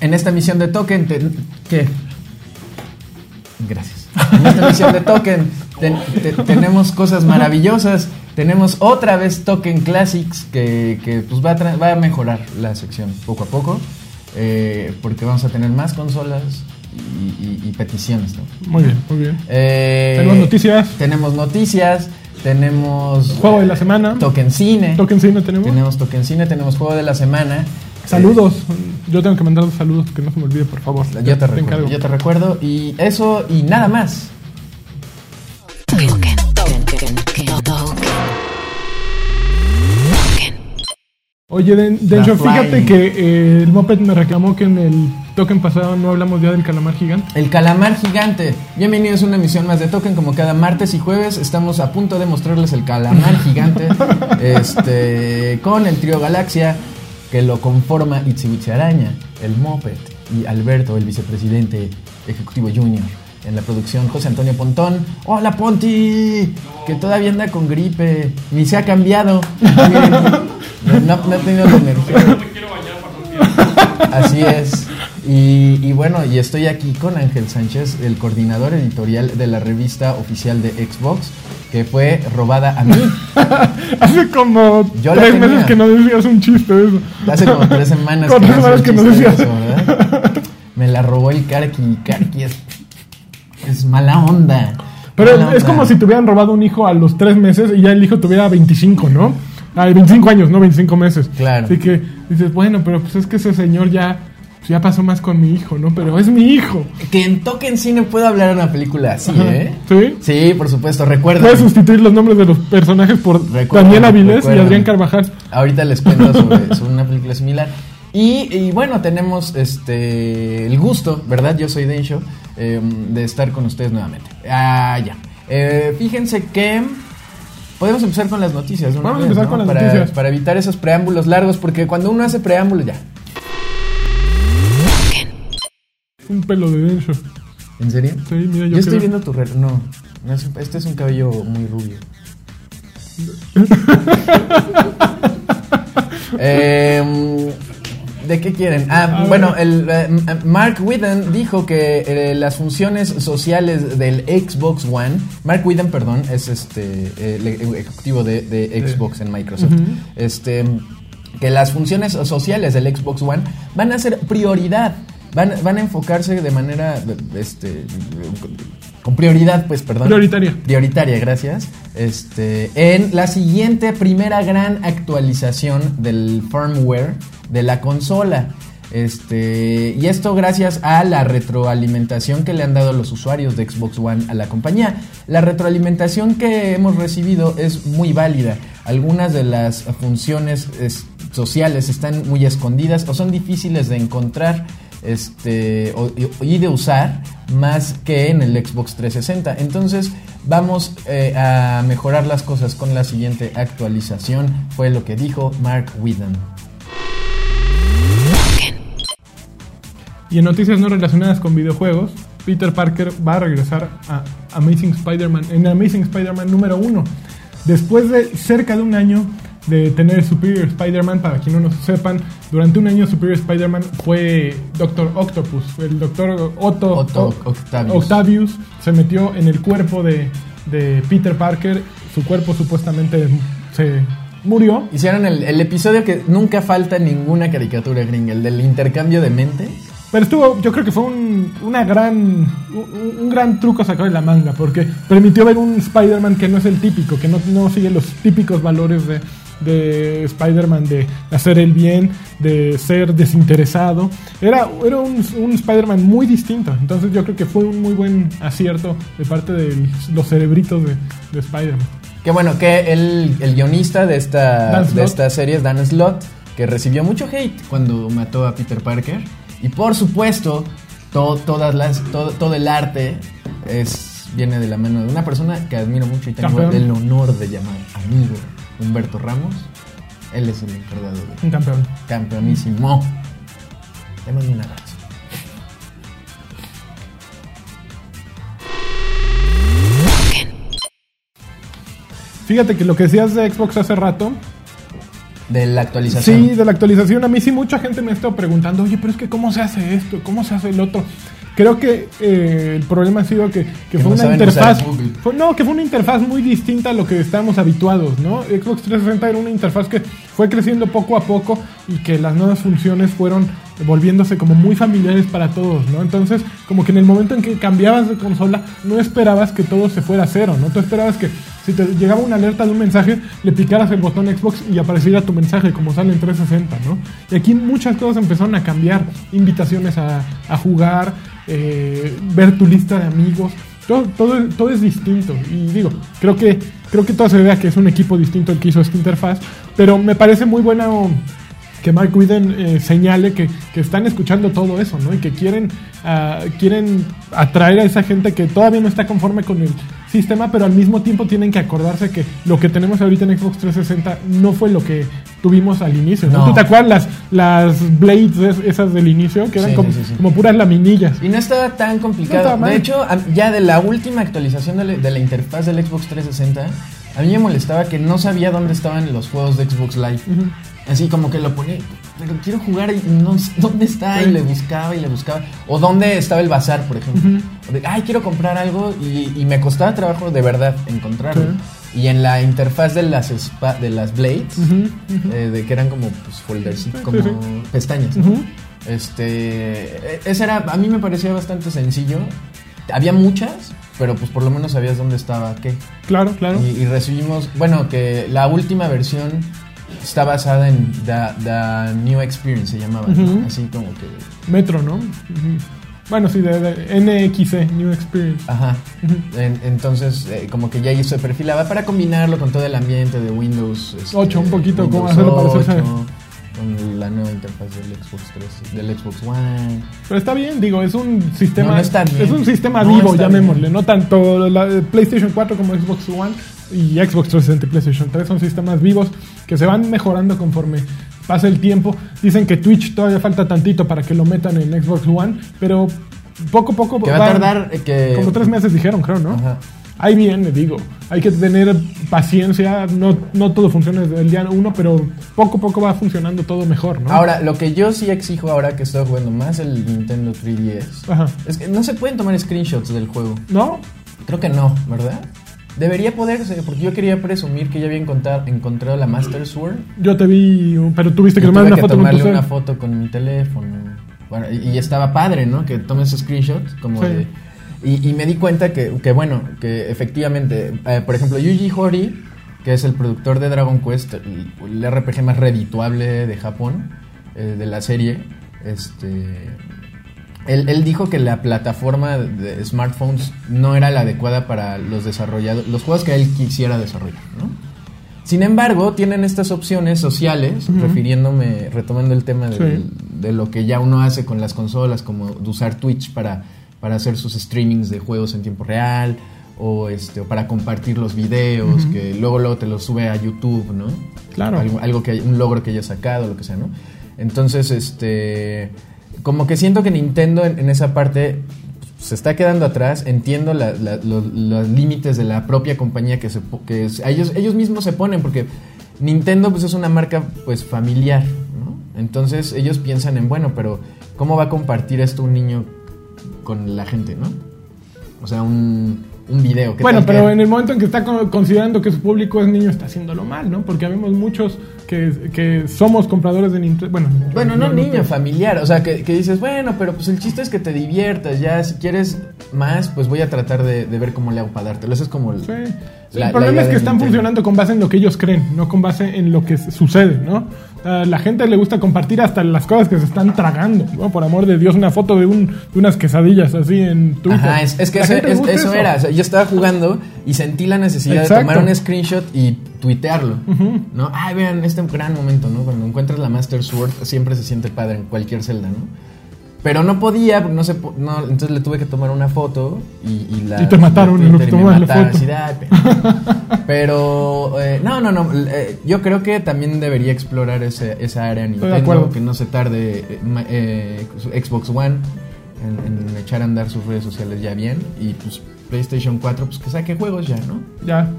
En esta misión de Token, te- ¿qué? Gracias. En esta misión de Token ten- te- tenemos cosas maravillosas. Tenemos otra vez Token Classics que, que, pues va, a tra- va a mejorar la sección poco a poco. eh, porque vamos a tener más consolas y, y- y peticiones. ¿no? Muy bien, muy bien. Eh, Tenemos noticias. Tenemos noticias. Tenemos Juego de la semana. Token Cine. Token Cine tenemos. Tenemos Token Cine, tenemos Juego de la Semana. Saludos. Yo tengo que mandar los saludos, que no se me olvide, por favor. Eh, yo te recuerdo, encargo. yo te recuerdo. Y eso y nada más. Oye, Den- Densho, The fíjate que eh, el Moped me reclamó que en el token pasado no hablamos ya del calamar gigante. El calamar gigante. Bienvenidos a una emisión más de Token. Como cada martes y jueves, estamos a punto de mostrarles el calamar gigante. este, con el trío Galaxia, que lo conforma Itzibuchi Araña, el Moped y Alberto, el vicepresidente ejecutivo junior. En la producción, José Antonio Pontón. ¡Hola, Ponti! Que todavía anda con gripe. Ni se ha cambiado. Miren, no, no ha tenido la energía. Así es. Y, y bueno, y estoy aquí con Ángel Sánchez, el coordinador editorial de la revista oficial de Xbox, que fue robada a mí. Hace como Yo tres meses que no decías un chiste de eso. Hace como tres semanas tres no que no decías. eso, ¿verdad? Me la robó el Karki. Karki es, es mala onda. Pero Mala es onda. como si te hubieran robado un hijo a los tres meses y ya el hijo tuviera 25, ¿no? Ah, 25 años, no 25 meses. Claro. Así que dices, bueno, pero pues es que ese señor ya, ya pasó más con mi hijo, ¿no? Pero es mi hijo. Que en Token Cine puedo hablar de una película así, ¿eh? ¿Sí? Sí, por supuesto. Recuerda. Puedes sustituir los nombres de los personajes por Daniel Avilés y. Adrián Carvajal. Ahorita les cuento sobre, sobre una película similar. Y, y bueno, tenemos este el gusto, ¿verdad? Yo soy Densho, eh, de estar con ustedes nuevamente. Ah, ya. Eh, fíjense que podemos empezar con las noticias. Vamos a empezar ¿no? con las para, noticias. Para evitar esos preámbulos largos, porque cuando uno hace preámbulos, ya. Un pelo de Densho. ¿En serio? Sí, mira, yo, Yo estoy viendo tu reloj. No, no es- este es un cabello muy rubio. Em, ¿De qué quieren? Ah, bueno, el, eh, Mark Whedon dijo que eh, las funciones sociales del Xbox One, Mark Whedon, perdón, es este eh, el ejecutivo de, de Xbox en Microsoft, este que las funciones sociales del Xbox One van a ser prioridad, van, van a enfocarse de manera, este, con prioridad, pues, perdón. Prioritaria. Prioritaria, gracias. Este, en la siguiente primera gran actualización del firmware de la consola. Este, y esto gracias a la retroalimentación que le han dado los usuarios de Xbox One a la compañía. La retroalimentación que hemos recibido es muy válida. Algunas de las funciones es- sociales están muy escondidas o son difíciles de encontrar este, y de usar más que en el Xbox 360. Entonces vamos eh, a mejorar las cosas con la siguiente actualización, fue lo que dijo Mark Whedon. Y en noticias no relacionadas con videojuegos, Peter Parker va a regresar a Amazing Spider-Man, en Amazing Spider-Man número 1. Después de cerca de un año de tener Superior Spider-Man, para quien no lo sepan, durante un año Superior Spider-Man fue Doctor Octopus, el Doctor Otto, Octavius. Octavius se metió en el cuerpo de, de Peter Parker, su cuerpo supuestamente se murió. Hicieron el, el episodio que nunca falta ninguna caricatura gringa, el del intercambio de mente. Pero estuvo, yo creo que fue un, una gran, un, un gran truco sacado de la manga, porque permitió ver un Spider-Man que no es el típico, que no, no sigue los típicos valores de, de Spider-Man, de hacer el bien, de ser desinteresado. Era, era un, un Spider-Man muy distinto, entonces yo creo que fue un muy buen acierto de parte de los cerebritos de, de Spider-Man. Que bueno, que el, el guionista de esta, de esta serie es Dan Slott, que recibió mucho hate cuando mató a Peter Parker. Y por supuesto, to- todas las, todo, todo el arte es, viene de la mano de una persona que admiro mucho y tengo Campeón. el honor de llamar amigo, Humberto Ramos. Él es el encargado de Un campeón. campeonísimo. Le mando un abrazo. Fíjate que lo que decías de Xbox hace rato, De la actualización. Sí, de la actualización. A mí sí mucha gente me ha estado preguntando, oye, pero es que ¿cómo se hace esto? ¿Cómo se hace el otro? Creo que eh, el problema ha sido que, que Que fue no una interfaz... fue- no, que fue una interfaz muy distinta a lo que estábamos habituados, ¿no? Xbox 360 era una interfaz que fue creciendo poco a poco y que las nuevas funciones fueron volviéndose como muy familiares para todos, ¿no? Entonces, como que en el momento en que cambiabas de consola, no esperabas que todo se fuera a cero, ¿no? Tú esperabas que si te llegaba una alerta de un mensaje, le picaras el botón Xbox y apareciera tu mensaje como sale en 360, ¿no? Y aquí muchas cosas empezaron a cambiar, invitaciones a, jugar, eh, ver tu lista de amigos, todo es distinto. Y digo, creo que, creo que todo se vea que es un equipo distinto el que hizo esta interfaz, pero me parece muy buena que Mark Whedon eh, señale que, que están escuchando todo eso, ¿no? Y que quieren, ah, quieren atraer a esa gente que todavía no está conforme con el sistema, pero al mismo tiempo tienen que acordarse que lo que tenemos ahorita en Xbox 360 no fue lo que tuvimos al inicio. ¿no? No. ¿Tú te acuerdas las, las blades es- esas del inicio? Que eran Sí, como, sí, sí. como puras laminillas. Y no estaba tan No complicado. estaba de hecho, ya de la última actualización de, la- de la interfaz del Xbox 360, a mí me molestaba que no sabía dónde estaban los juegos de Xbox Live. Así como que lo ponía, pero quiero jugar y no sé dónde está y le buscaba y le buscaba. O dónde estaba el bazar, por ejemplo. Ujú. O de, ay, quiero comprar algo y, y me costaba trabajo de verdad encontrarlo. Y en la interfaz de las, spa- de las Blades, eh, de que eran como pues, folders, como pestañas. ¿no? Este, e- ese era, a mí me parecía bastante sencillo. Había muchas, pero pues por lo menos sabías dónde estaba qué. Claro, claro. Y, y recibimos, bueno, que la última versión está basada en The, The New Experience, se llamaba, ¿no? Así como que, Metro, ¿no? Bueno, sí, de, de NXE, New Experience. ajá. En- entonces, eh, como que ya ahí se perfilaba para combinarlo con todo el ambiente de Windows. este, Ocho, un poquito, Windows como hacerlo parecerse. 8, Con la nueva interfaz del Xbox 3, del Xbox One. Pero está bien, digo, es un sistema. No, no está bien. Es un sistema No vivo, llamémosle. No tanto la PlayStation 4 como Xbox One y Xbox 360 y PlayStation 3 son sistemas vivos que se van mejorando conforme pasa el tiempo. Dicen que Twitch todavía falta tantito para que lo metan en Xbox One, pero poco a poco. Que va a tardar eh, que... Como tres meses dijeron, creo, ¿no? Ajá. Ahí viene, digo. Hay que tener paciencia. No, no todo funciona desde el día uno, pero poco a poco va funcionando todo mejor, ¿no? Ahora, lo que yo sí exijo ahora que estoy jugando más el Nintendo 3DS Ajá. es que no se pueden tomar screenshots del juego. ¿No? Creo que no, ¿verdad? Debería poderse, porque yo quería presumir que ya había encontrado la Master Sword. Yo te vi, pero tuviste que tomar una que foto con tu tomarle cel. una foto con mi teléfono. Bueno, y, y estaba padre, ¿no? Que tomes screenshot como Sí. de... Y, y me di cuenta que, que, bueno, que efectivamente, eh, por ejemplo, Yuji Horii, que es el productor de Dragon Quest, el, el RPG más redituable de Japón, eh, de la serie, este... Él, él dijo que la plataforma de smartphones no era la adecuada para los desarrolladores, los juegos que él quisiera desarrollar, ¿no? Sin embargo, tienen estas opciones sociales, refiriéndome, retomando el tema Sí. de lo que ya uno hace con las consolas, como de usar Twitch para, para hacer sus streamings de juegos en tiempo real, o este o para compartir los videos, que luego luego te los sube a YouTube, ¿no? Claro. Algo, algo que un logro que haya sacado, lo que sea, ¿no? Entonces, este como que siento que Nintendo en, en esa parte se está quedando atrás. Entiendo la- la- lo- los límites de la propia compañía que, se, que es- ellos, ellos mismos se ponen, porque Nintendo pues, es una marca pues familiar, ¿no? Entonces ellos piensan en, bueno, pero ¿cómo va a compartir esto un niño con la gente, ¿no? O sea, un, un video. ¿qué Bueno, pero que- en el momento en que está con- considerando que su público es niño, está haciéndolo mal, ¿no? Porque habemos muchos que, que somos compradores de Nintendo. Bueno, Bueno, no yo niño, sé. familiar. O sea, que, que dices, bueno, pero pues el chiste es que te diviertas. Ya, si quieres más, pues voy a tratar de, de ver cómo le hago para dártelo. Eso es como el, Sí. Sí, la- el problema es que están Nintendo. funcionando con base en lo que ellos creen, no con base en lo que sucede, ¿no? A la gente le gusta compartir hasta las cosas que se están tragando, ¿no? Por amor de Dios, una foto de, un, de unas quesadillas así en Twitter. Ajá, es, es que eso, es- eso era. O sea, yo estaba jugando y sentí la necesidad Exacto. de tomar un screenshot y tuitearlo. ¿No? Ay, vean, este gran momento, ¿no? Cuando encuentras la Master Sword, siempre se siente padre en cualquier celda, ¿no? Pero no podía, porque no se po- no, entonces le tuve que tomar una foto y, y la. Y te mataron en lo que la foto. así. Pero, eh, no, no, no. eh, yo creo que también debería explorar ese, esa área Estoy de acuerdo. Nintendo, que no se tarde eh, Xbox One en, en echar a andar sus redes sociales ya bien. Y pues PlayStation 4, pues que saque juegos ya, ¿no? Ya.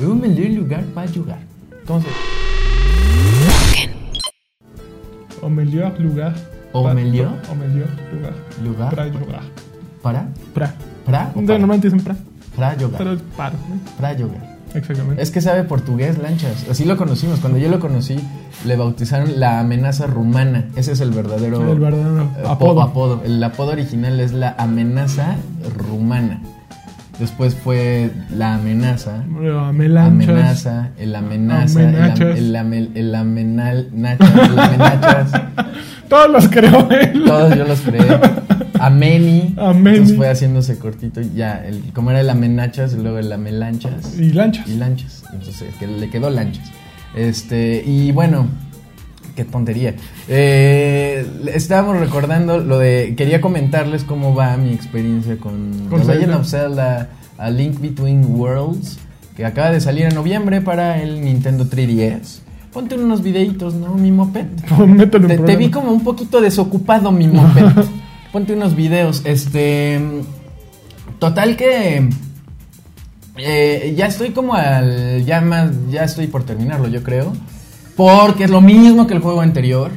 Un lugar para jugar. ¿Cómo se O mejor lugar. O pa- mejor O lugar. lugar Para jugar. para? ¿Para? para? Normalmente dicen pra. Para jugar. Pero para. ¿no? Para jugar. Exactamente. Es que sabe portugués, lanchas. Así lo conocimos. Cuando yo lo conocí, le bautizaron la amenaza rumana. Ese es el verdadero, El verdadero eh, apodo. apodo. El apodo original es la amenaza rumana. Después fue la amenaza. Amenaza, el amenaza, el, am- el, el amenal, nachas, el amenachas. Todos los creó él. Todos yo los creé. Ameni. Ameni. Entonces fue haciéndose cortito. y Ya, el, como era el amenachas, y luego el amelanchas. Y lanchas. Y lanchas. Entonces, que le quedó lanchas. Este, y bueno, qué tontería. Eh, estábamos recordando lo de. Quería comentarles cómo va mi experiencia con, Con The Legend of Zelda A Link Between Worlds, que acaba de salir en noviembre para el Nintendo 3DS. Ponte unos videitos, ¿no? Mi moped. Te, te vi como un poquito desocupado, mi moped. Ponte unos videos. Este. Total que. eh, ya estoy como al. Ya más. Ya estoy por terminarlo, yo creo. Porque es lo mismo que el juego anterior.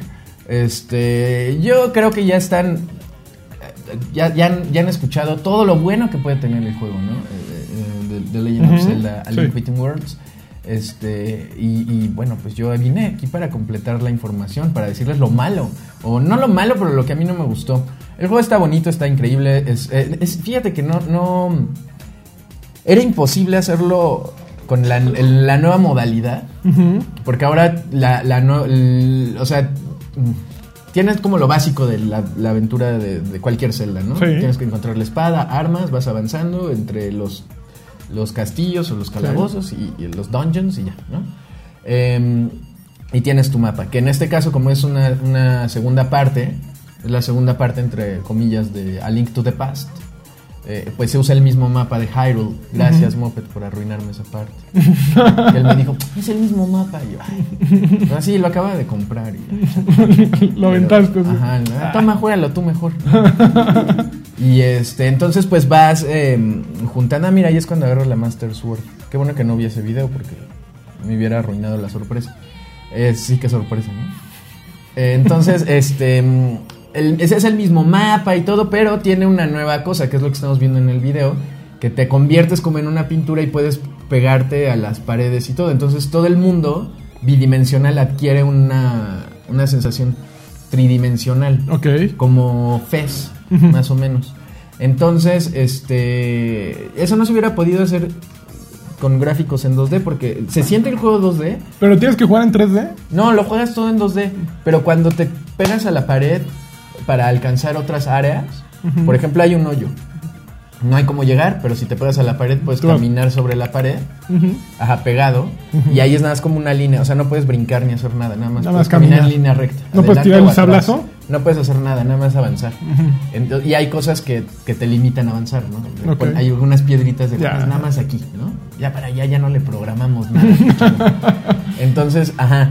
Este. Yo creo que ya están. eh, Ya, ya, han- ya han escuchado todo lo bueno que puede tener el juego, ¿no? Eh, eh, de, de Legend of Zelda sí. Between Worlds. Este, y, y, bueno, pues yo vine aquí para completar la información, para decirles lo malo, o no lo malo, pero lo que a mí no me gustó. El juego está bonito, está increíble. Es, es- fíjate que no, no. Era imposible hacerlo con la, nueva modalidad, porque ahora la, la no- el- o sea, tienes como lo básico de la, la aventura de, de cualquier celda, ¿no? Sí. Tienes que encontrar la espada, armas, vas avanzando entre los, los castillos o los calabozos y, y los dungeons y ya, ¿no? Em, y tienes tu mapa, que en este caso como es una, una segunda parte, es la segunda parte entre comillas de A Link to the Past, eh, pues se usa el mismo mapa de Hyrule. Gracias, Moped, por arruinarme esa parte. Él me dijo, es el mismo mapa. Y yo, ay. Sí, lo acaba de comprar. y- Lo aventaste. sí. Ajá, ¿no? toma, juégalo tú mejor. y este, entonces pues vas eh, juntando. Ah, mira, ahí es cuando agarro la Master Sword. Qué bueno que no vi ese video porque me hubiera arruinado la sorpresa. Eh, sí, que sorpresa, ¿no? Eh, entonces, este. El- ese es el mismo mapa y todo, pero tiene una nueva cosa, que es lo que estamos viendo en el video. Que te conviertes como en una pintura y puedes pegarte a las paredes y todo. Entonces todo el mundo bidimensional adquiere una, una sensación tridimensional. Ok. Como Fez, más o menos. Entonces, este. Eso no se hubiera podido hacer con gráficos en 2D porque se siente el juego 2D. Pero tienes que jugar en 3D. No, lo juegas todo en 2D, pero cuando te pegas a la pared para alcanzar otras áreas, por ejemplo, hay un hoyo. No hay cómo llegar, pero si te pegas a la pared puedes vas- caminar sobre la pared, Ujú. ajá, pegado, y ahí es nada más como una línea, o sea, no puedes brincar ni hacer nada, nada más, Nada más caminar caminar. en línea recta. ¿No puedes tirar el sablazo? No puedes hacer nada, nada más avanzar. Ento- y hay cosas que, que te limitan a avanzar, ¿no? Ok. Hay algunas piedritas de Ya. "Pues, nada más aquí, ¿no? Ya para allá ya no le programamos nada. Entonces, ajá.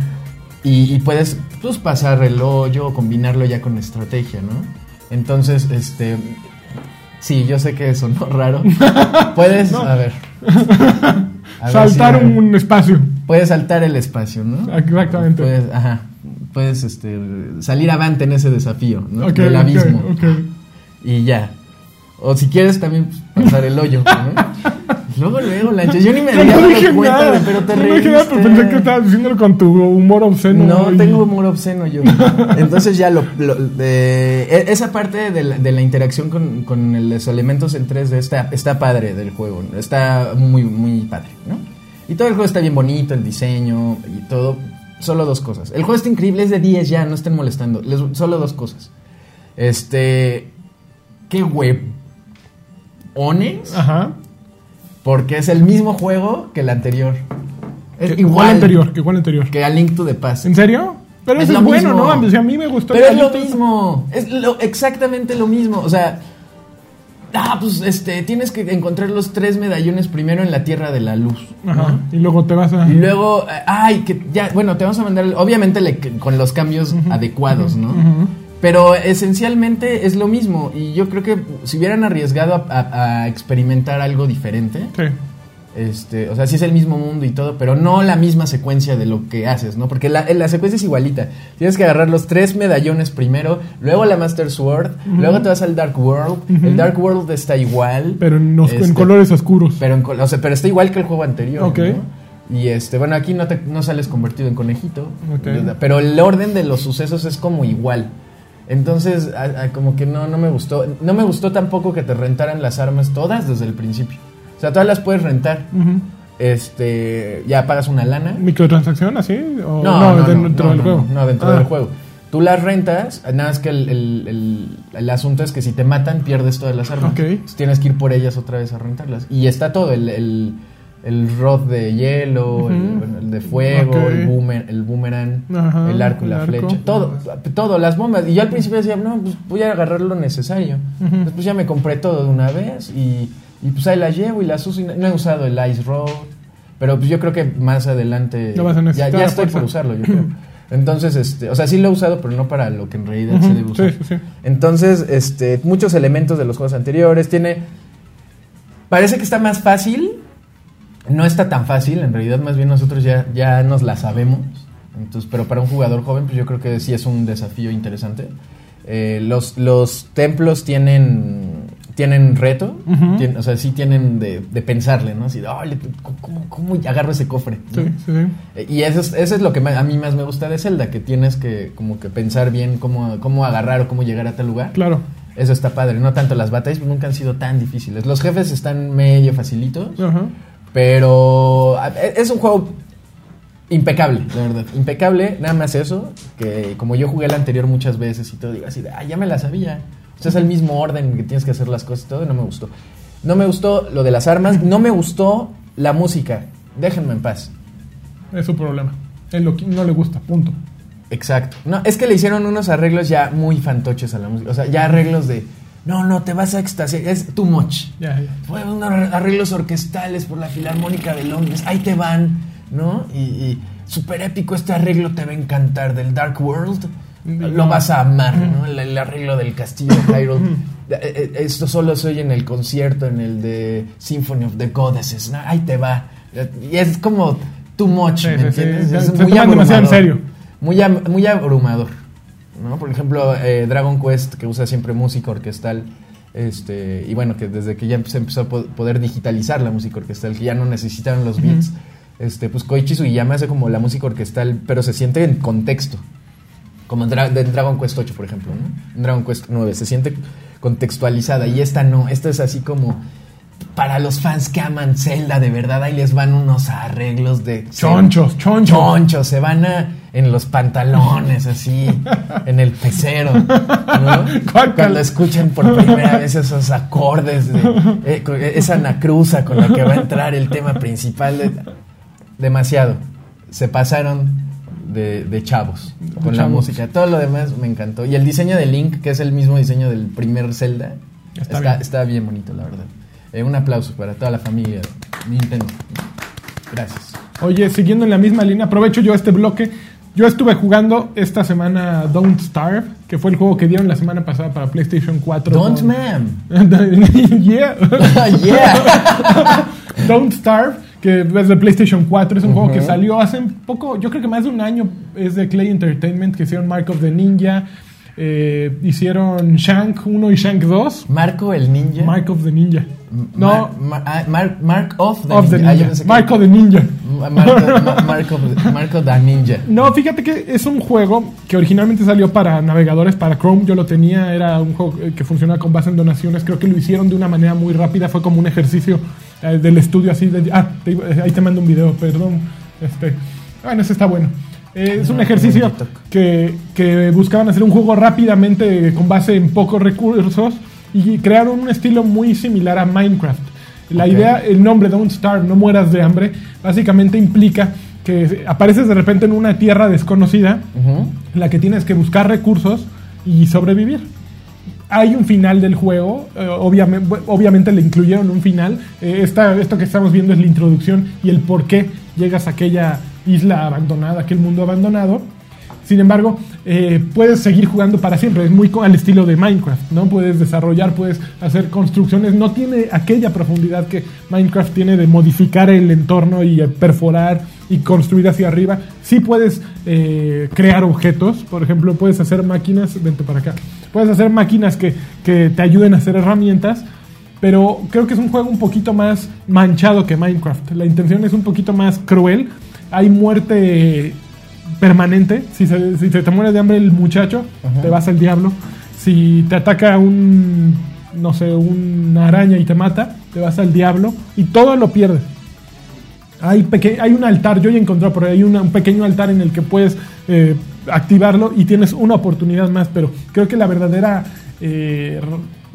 Y, y puedes pues, pasar el hoyo o combinarlo ya con estrategia, ¿no? Entonces, este. Sí, yo sé que sonó raro. Puedes, a ver. A ver Saltar si- un espacio. Puedes saltar el espacio, ¿no? Exactamente. Puedes, ajá. Puedes este, salir avante en ese desafío, ¿no? Del abismo. Y ya. O si quieres también pues, pasar el hoyo, ¿no? Luego, luego, Lanchas. Yo ni me había no dado dije cuenta, nada. pero te no dije nada, pero pensé que estabas diciéndolo con tu humor obsceno. No, y- tengo humor obsceno yo. Entonces ya lo... lo- de- e- esa parte de la, de la interacción con, con el- los elementos en 3D está, está padre del juego. Está muy, muy padre, ¿no? Y todo el juego está bien bonito, el diseño y todo. Solo dos cosas. El juego está increíble, es de 10 ya, no estén molestando. Les- solo dos cosas. Este... ¿Qué webones? Ajá. Porque es el mismo juego que el anterior. Es ¿Qué- igual ¿Cuál anterior? ¿Qué cuál anterior? que A Link to the Past. ¿En serio? Pero Es eso es, bueno, mismo. ¿no? O sea, a mí me gustó. Pero es lo mismo. Es lo- exactamente lo mismo. O sea. Ah, pues este, tienes que encontrar los tres medallones primero en la Tierra de la Luz. ¿no? Ajá. Y luego te vas a. Y luego, eh, ay, que ya, bueno, te vamos a mandar, obviamente le- con los cambios adecuados, ¿no? Ujú. Pero esencialmente es lo mismo. Y yo creo que si hubieran arriesgado a, a- a experimentar algo diferente, Sí. Este, o sea, sí es el mismo mundo y todo, pero no la misma secuencia de lo que haces, ¿no? Porque la, la secuencia es igualita. Tienes que agarrar los tres medallones primero, luego la Master Sword, luego te vas al Dark World. El Dark World está igual. Pero en, Este, colores oscuros. Pero, en o sea, pero está igual que el juego anterior. Ok. ¿no? Y este, bueno, aquí no, te, no sales convertido en conejito. Ok. Pero el orden de los sucesos es como igual. Entonces, a- a- como que no, no me gustó. No me gustó tampoco que te rentaran las armas todas desde el principio. O sea, todas las puedes rentar. Este, ya pagas una lana. ¿Microtransacción así? ¿O No, no, no, dentro no, del juego? No, dentro Ah, del juego. Tú las rentas, nada más que el, el- el- el asunto es que si te matan pierdes todas las armas. Ok. Entonces tienes que ir por ellas otra vez a rentarlas. Y está todo, el, el, rod de hielo, el, de fuego, el, boomer, el boomerang, Ajá, el arco y la arco. flecha. Todo, todo, las bombas. Y yo al principio decía, no, pues voy a agarrar lo necesario. Después ya me compré todo de una vez y, y pues ahí las llevo y las uso. Y no, no he usado el Ice Rod. Pero pues yo creo que más adelante Lo vas a ya, estoy fuerza. por usarlo, yo creo. Entonces, este, o sea, sí lo he usado, pero no para lo que en realidad se debe usar. sí, sí, sí. Entonces, este, muchos elementos de los juegos anteriores. Tiene. Parece que está más fácil. No está tan fácil. En realidad, más bien nosotros ya, ya nos la sabemos. Entonces, pero para un jugador joven, pues yo creo que sí es un desafío interesante. Eh, los, los templos tienen. Tienen reto, Ujú. tien- o sea, sí tienen de, de pensarle, ¿no? Así de, "Ay, ¿cómo, cómo agarro ese cofre? ¿no? Sí, sí. Eh, Y eso es, eso es lo que a mí más me gusta de Zelda, que tienes que como que pensar bien cómo, cómo agarrar o cómo llegar a tal lugar. Claro. Eso está padre, no tanto las batallas, nunca han sido tan difíciles. Los jefes están medio facilitos, Ajá. E- es un juego impecable, de verdad. Impecable, nada más eso, que como yo jugué el anterior muchas veces y todo, digo así de, ah, ya me la sabía. O sea, es el mismo orden que tienes que hacer las cosas y todo, y no me gustó. No me gustó lo de las armas, no me gustó la música. Déjenme en paz. Es su problema. Él lo no le gusta, punto. Exacto. No, es que le hicieron unos arreglos ya muy fantoches a la música. O sea, ya arreglos de. No, no, te vas a extasiar. Es too much. Unos arreglos orquestales por la Filarmónica de Londres. Ahí te van, ¿no? Y, y súper épico este arreglo te va a encantar del Dark World. Lo vas a amar, ¿no? El, el arreglo del castillo de Hyrule. Eh, eh, Esto solo se oye en el concierto, en el de Symphony of the Goddesses. ¿no? Ahí te va. Y es como too much, Sí, ¿me sí, entiendes? Es se muy toman demasiado en abrumador. serio. Muy, muy abrumador. ¿No? Por ejemplo, eh, Dragon Quest, que usa siempre música orquestal. Este, y bueno, que desde que ya se empezó a po- poder digitalizar la música orquestal, que ya no necesitaban los beats, este, pues Koichi Sugiyama hace como la música orquestal, pero se siente en contexto. Como en, Dra- Dragon Quest 8, por ejemplo, ¿no? En Dragon Quest 9 se siente contextualizada y esta no, esta es así como para los fans que aman Zelda de verdad, ahí les van unos arreglos de Chonchos, chonchos. chonchos, se van a, en los pantalones así, en el pecero, ¿no? Cuando escuchan por primera vez esos acordes de eh, esa anacruza con la que va a entrar el tema principal de- demasiado. Se pasaron de, de chavos con la música. Todo lo demás me encantó. Y el diseño de Link, que es el mismo diseño del primer Zelda, Está está, bien. está bien bonito, la verdad. Eh, un aplauso para toda la familia Nintendo. Gracias. Oye, siguiendo en la misma línea, aprovecho yo este bloque. Yo estuve jugando esta semana Don't Starve, que fue el juego que dieron la semana pasada para PlayStation 4. Don't ma'am. yeah. yeah. Don't Starve, que es de PlayStation 4, es un juego que salió hace un poco, yo creo que más de un año, es de Clay Entertainment, que hicieron Mark of the Ninja, eh, hicieron Shank 1 y Shank 2. Marco el ninja. Mark of the Ninja. No, Mar- Mar- ah, Mark, Mark of the of the ninja. Ah, Ninja. pensé que- the Ninja. Ma- Marco, Ma- Marco, Marco da ninja. No, fíjate que es un juego que originalmente salió para navegadores, para Chrome. Yo lo tenía, era un juego que funcionaba con base en donaciones. Creo que lo hicieron de una manera muy rápida. Fue como un ejercicio eh, del estudio así. De, ah, te ahí te mando un video, perdón. Este, bueno, ese está bueno. Eh, es un ejercicio que, que buscaban hacer un juego rápidamente con base en pocos recursos y crearon un estilo muy similar a Minecraft. La idea, el nombre Don't Starve, no mueras de hambre, básicamente implica que apareces de repente en una tierra desconocida en la que tienes que buscar recursos y sobrevivir. Hay un final del juego, eh, obviamente, obviamente le incluyeron un final. Eh, esta- esto que estamos viendo es la introducción y el por qué llegas a aquella isla abandonada, aquel mundo abandonado. Sin embargo, eh, puedes seguir jugando para siempre. Es muy al estilo de Minecraft, ¿no? Puedes desarrollar, puedes hacer construcciones. No tiene aquella profundidad que Minecraft tiene de modificar el entorno y perforar y construir hacia arriba. Sí puedes eh, crear objetos. Por ejemplo, puedes hacer máquinas. Vente para acá. Puedes hacer máquinas que, que te ayuden a hacer herramientas. Pero creo que es un juego un poquito más manchado que Minecraft. La intención es un poquito más cruel. Hay muerte permanente. Si se, si se te muere de hambre el muchacho, te vas al diablo. Si te ataca un, no sé, una araña y te mata, te vas al diablo. Y todo lo pierdes. Hay, hay un altar, yo ya encontré por ahí hay una- un pequeño altar en el que puedes eh, activarlo y tienes una oportunidad más, pero creo que la verdadera, eh,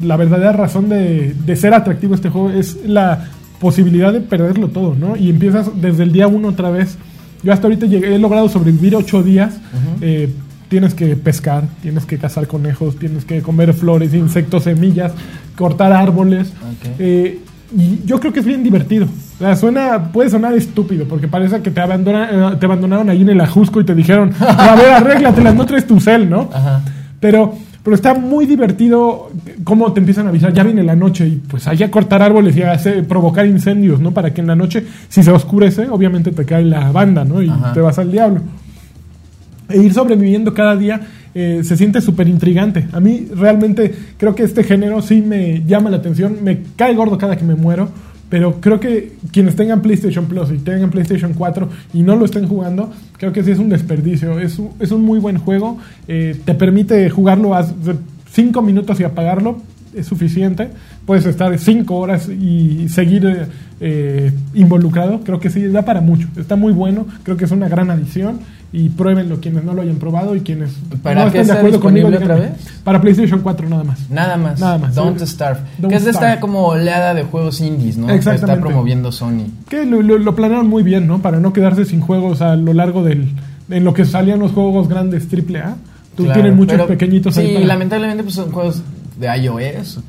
la verdadera razón de, de ser atractivo este juego es la posibilidad de perderlo todo, ¿no? Y empiezas desde el día uno otra vez. Yo hasta ahorita llegué- he logrado sobrevivir ocho días. eh, tienes que pescar, tienes que cazar conejos, tienes que comer flores, insectos, semillas, cortar árboles. Eh, y yo creo que es bien divertido. O sea, suena, puede sonar estúpido, porque parece que te, abandona- eh, te abandonaron ahí en el ajusco y te dijeron, a ver, arréglatelas, no traes tu cel, ¿no? Ajá. Pero, pero está muy divertido cómo te empiezan a avisar, ya viene la noche y pues hay que cortar árboles y hacer, provocar incendios, ¿no? Para que en la noche, si se oscurece, obviamente te cae la banda, ¿no? Y Ajá. te vas al diablo. E ir sobreviviendo cada día eh, se siente súper intrigante. A mí realmente creo que este género sí me llama la atención. Me cae gordo cada que me muero. Pero creo que quienes tengan PlayStation Plus y tengan PlayStation 4 y no lo estén jugando, creo que sí es un desperdicio. Es un, es un muy buen juego. eh, te permite jugarlo a 5 minutos y apagarlo. Es suficiente. Puedes estar 5 horas y seguir eh, eh, involucrado. Creo que sí, da para mucho. Está muy bueno. Creo que es una gran adición. Y pruébenlo quienes no lo hayan probado y quienes ¿Para no estén de acuerdo conmigo. otra vez? Para PlayStation 4 nada más. Nada más. Nada más, Don't sí. Starve. Don't que es esta como oleada de juegos indies, ¿no? Que está Exactamente. promoviendo Sony. Que lo, lo- lo planearon muy bien, ¿no? Para no quedarse sin juegos a lo largo del... En lo que salían los juegos grandes AAA. Tú Claro, tienen muchos pequeñitos Sí, ahí para- lamentablemente pues son juegos de iOS.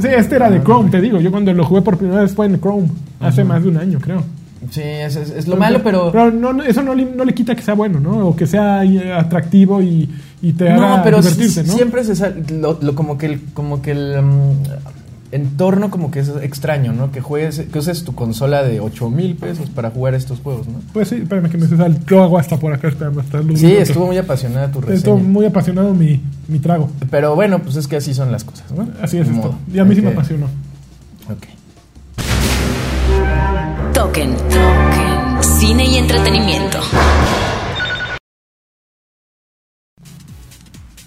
Sí, este era de Chrome, te digo. Yo cuando lo jugué por primera vez fue en Chrome. Hace más de un año, creo. Sí, es, es- es lo malo, pero... no, no, eso no le, no le quita que sea bueno, ¿no? O que sea atractivo y, y te haga No, pero divertirte, si- ¿no? siempre se sale, lo, lo- como que el, como que el mm, entorno como que es extraño, ¿no? Que juegues, que uses tu consola de 8 mil pesos para jugar estos juegos, ¿no? Pues sí, espérame que me sal. Yo hago hasta por acá esperando hasta el Sí, estuvo muy apasionada tu Estuvo reseña. muy apasionado mi, mi trago. Pero bueno, pues es que así son las cosas, ¿no? Así es esto. Y a mí sí me apasionó. Ok. Token. Token. Cine y entretenimiento.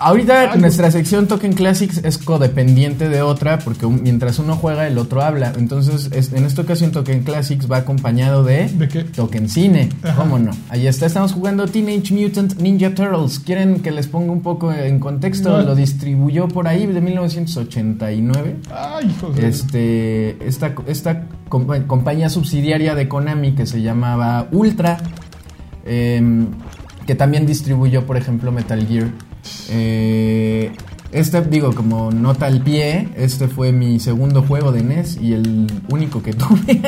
Ahorita Algo. nuestra sección Token Classics es codependiente de otra porque un- mientras uno juega el otro habla. Entonces, es- en esta ocasión Token Classics va acompañado de, ¿De qué? Token Cine. Ajá. ¿Cómo no? Ahí está, estamos jugando Teenage Mutant Ninja Turtles. ¿Quieren que les ponga un poco en contexto? No. Lo distribuyó por ahí de 1989. Ay, Este, esta, esta compa- compañía subsidiaria de Konami que se llamaba Ultra, em, que también distribuyó, por ejemplo, Metal Gear. Eh, este, digo, como nota al pie, este fue mi segundo juego de NES y el único que tuve.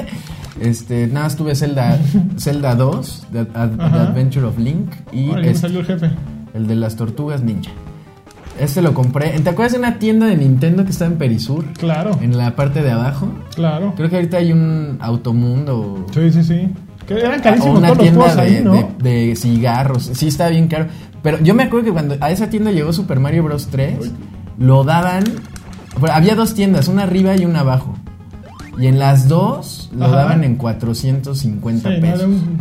Este, nada más tuve Zelda, Zelda 2, The, Ad- The Ajá. Adventure of Link y me este, salió el jefe. el de las tortugas ninja. Este lo compré. ¿Te acuerdas de una tienda de Nintendo que está en Perisur? Claro, En la parte de abajo. claro. Creo que ahorita hay un Automundo. Sí, sí, sí. Que eran O carísimos una todos los tienda juegos de, ahí, ¿no? de- de cigarros. Sí, está bien caro. Pero yo me acuerdo que cuando a esa tienda llegó Super Mario Bros. 3, lo daban. bueno, había dos tiendas, una arriba y una abajo. Y en las dos lo Ajá. daban en 450 Sí, no, pesos. era un-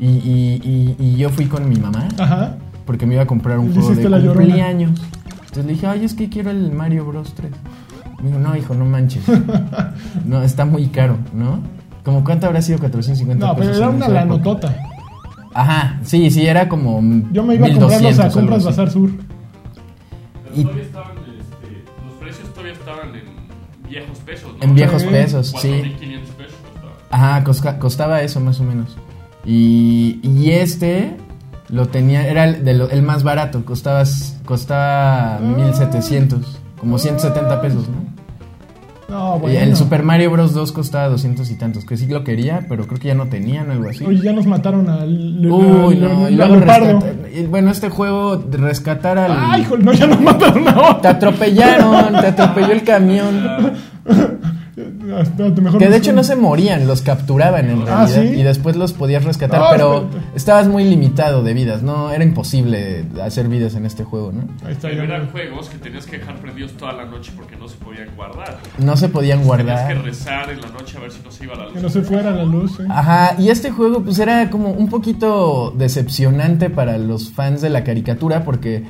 y, y- y- y yo fui con mi mamá Ajá. porque me iba a comprar un juego de cumpleaños. Entonces le dije, ay, es que quiero el Mario Bros 3. Me dijo, no, hijo, no manches. no, está muy caro, ¿no? ¿Como cuánto habrá sido 450 No, pero pesos era en una esa época? lanotota. Ajá, sí, sí, era como Yo me iba a comprarlos 1200 a Compras. Bazar Sur. Pero Y- todavía estaban, este, los precios todavía estaban en viejos pesos, ¿no? En viejos pesos, sí. 4.500 pesos costaba. Ajá, costaba eso más o menos. Y, y este lo tenía, era el, de lo- el más barato, costaba, costaba 1700, como 170 pesos, ¿no? No, Y bueno. El Super Mario Bros. 2 costaba 200 y tantos, que sí lo quería, pero creo que ya no tenían algo así. Oye, ya nos mataron al. Uy, no, y luego bueno, este juego, rescatar al... Ay, hijo, no, ya nos mataron a Te otro. atropellaron, te atropelló el camión. Espérate, mejor Que de hecho no se morían, los capturaban en Ah, realidad ¿sí? y después los podías rescatar, Ah, pero espérate. estabas muy limitado de vidas, no era imposible hacer vidas en este juego, ¿no? Ahí está, Pero eran juegos que tenías que dejar prendidos toda la noche porque no se podían guardar. No se podían Tenías que guardar. rezar en la noche a ver si no se iba la luz. Que no se fuera la luz, ¿eh? Ajá, y este juego pues era como un poquito decepcionante para los fans de la caricatura porque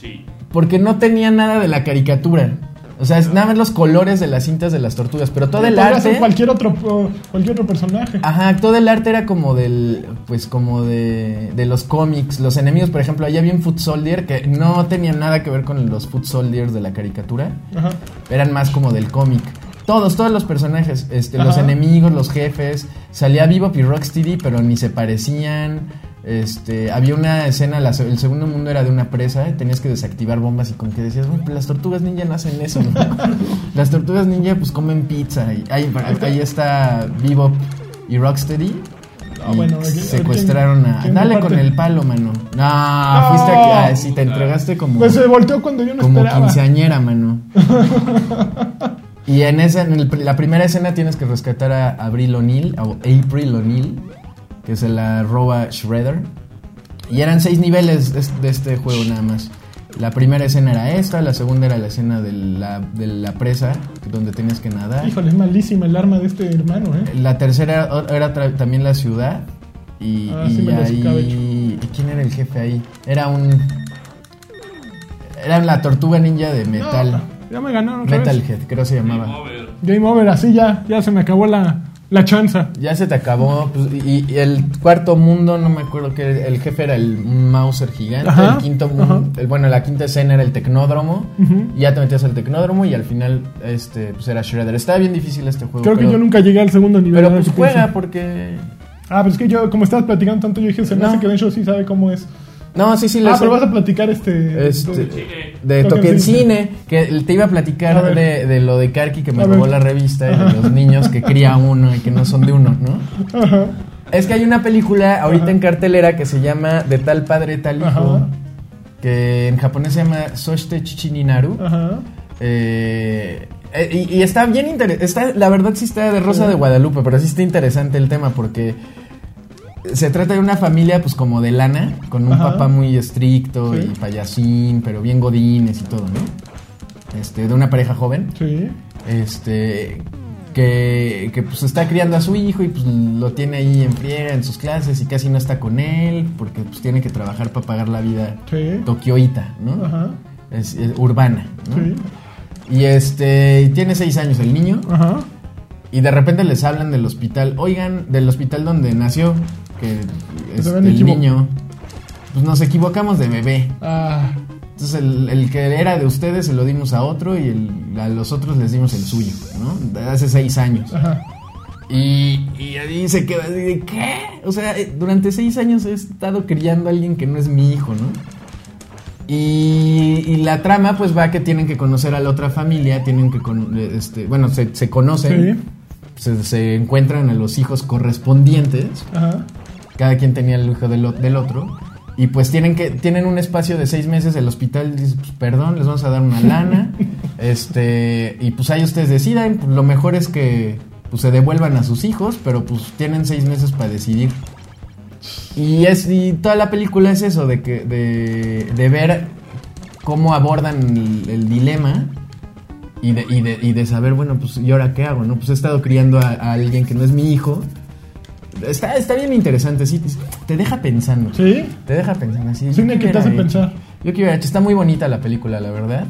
Sí. porque no tenía nada de la caricatura. O sea, es nada más los colores de las cintas de las tortugas, pero todo el Podría ser arte cualquier otro, cualquier otro personaje. Ajá, todo el arte era como del, pues como de, de los cómics. Los enemigos, por ejemplo, ahí había un Foot Soldier que no tenía nada que ver con los Foot Soldiers de la caricatura. Ajá. Eran más como del cómic. Todos, todos los personajes, este, los enemigos, los jefes. Salía Bebop y Rocksteady, pero ni se parecían. Este, había una escena, la el segundo mundo era de una presa, y tenías que desactivar bombas y como que decías, bueno, pues las tortugas ninja no hacen eso, ¿no? las tortugas ninja pues comen pizza y ahí, ahí está Bebop y Rocksteady. Ah, y bueno, ¿quién- secuestraron quién- a... quién Dale con el palo, mano. No, No. fuiste a... ah, sí, te entregaste como Pues se volteó cuando yo no como esperaba. quinceañera, mano. y en esa, en el la primera escena tienes que rescatar a Abril O'Neill, o April O'Neill, que se la roba Shredder. Y eran seis niveles de, de este juego nada más. La primera escena era esta, la segunda era la escena de la, de la presa, donde tenías que nadar. Híjole, es malísima el arma de este hermano, ¿eh? La tercera era, era tra- también la ciudad. Y, Ah, y sí me ahí. ¿y ¿Quién era el jefe ahí? Era un. Era la tortuga ninja de metal. No, ya me ganaron. Metalhead, creo se llamaba. Game over. Game over, así ya, ya se me acabó la, la chanza. Ya se te acabó. pues, y, y el cuarto mundo, no me acuerdo que el jefe era el Mauser gigante. Ajá, el quinto mundo, el- bueno, la quinta escena era el tecnódromo. Y ya te metías al tecnódromo y al final este pues era Shredder. Estaba bien difícil este juego. Creo que yo nunca llegué al segundo nivel. Pero pues juega porque. Ah, pero es que yo, como estabas platicando tanto, yo dije, se me No. hace que Densho sí sabe cómo es. No, sí, sí, lo Ah, pero vas a platicar este... Este, de Token Token Cine. Que te iba a platicar A de, de lo de Karki que me A robó ver. la revista y de los niños que cría uno y que no son de uno, ¿no? Ajá. Es que hay una película ahorita Ajá. en cartelera que se llama De tal padre, tal hijo, Ajá. que en japonés se llama Soshite Chichininaru. Ajá. Eh, eh, y, y está bien interesante. La verdad sí está de Rosa de Guadalupe, pero sí está interesante el tema porque se trata de una familia pues como de lana, con un Ajá. papá muy estricto Sí. y payasín, pero bien godines y todo, ¿no? Este, de una pareja joven. Sí. Este que, que pues está criando a su hijo y pues lo tiene ahí en friega en sus clases y casi no está con él porque pues tiene que trabajar para pagar la vida Sí. tokioita, ¿no? Ajá. Es, es urbana, ¿no? Sí. Y este, tiene seis años el niño. Ajá. Y de repente les hablan del hospital. Oigan, del hospital donde nació. Que este, habían el niño. Pues nos equivocamos de bebé. Ah. Entonces el, el que era de ustedes se lo dimos a otro y el- a los otros les dimos el suyo, ¿no? Hace seis años. Ajá. Y, y ahí se queda así de ¿qué? O sea, eh, durante seis años he estado criando a alguien que no es mi hijo, ¿no? Y, y la trama pues va que tienen que conocer a la otra familia, tienen que, con- este, bueno, se, se conocen, se, se encuentran a los hijos correspondientes, Ajá. Cada quien tenía el hijo del, otro, y pues tienen que tienen un espacio de seis meses, el hospital dice, pues, perdón, les vamos a dar una lana, este, y pues ahí ustedes decidan, pues, lo mejor es que pues se devuelvan a sus hijos, pero pues tienen seis meses para decidir. Y es y toda la película es eso, de que de, de ver cómo abordan el, el dilema y de, y, de, y de saber, bueno, pues ¿y ahora qué hago? no Pues he estado criando a, a alguien que no es mi hijo. Está, está bien interesante, sí, te deja pensando. Sí. Te deja pensando así. Cine ¿yo qué que te hace hubiera hecho? pensar. Yo hubiera hecho. Está muy bonita la película, la verdad.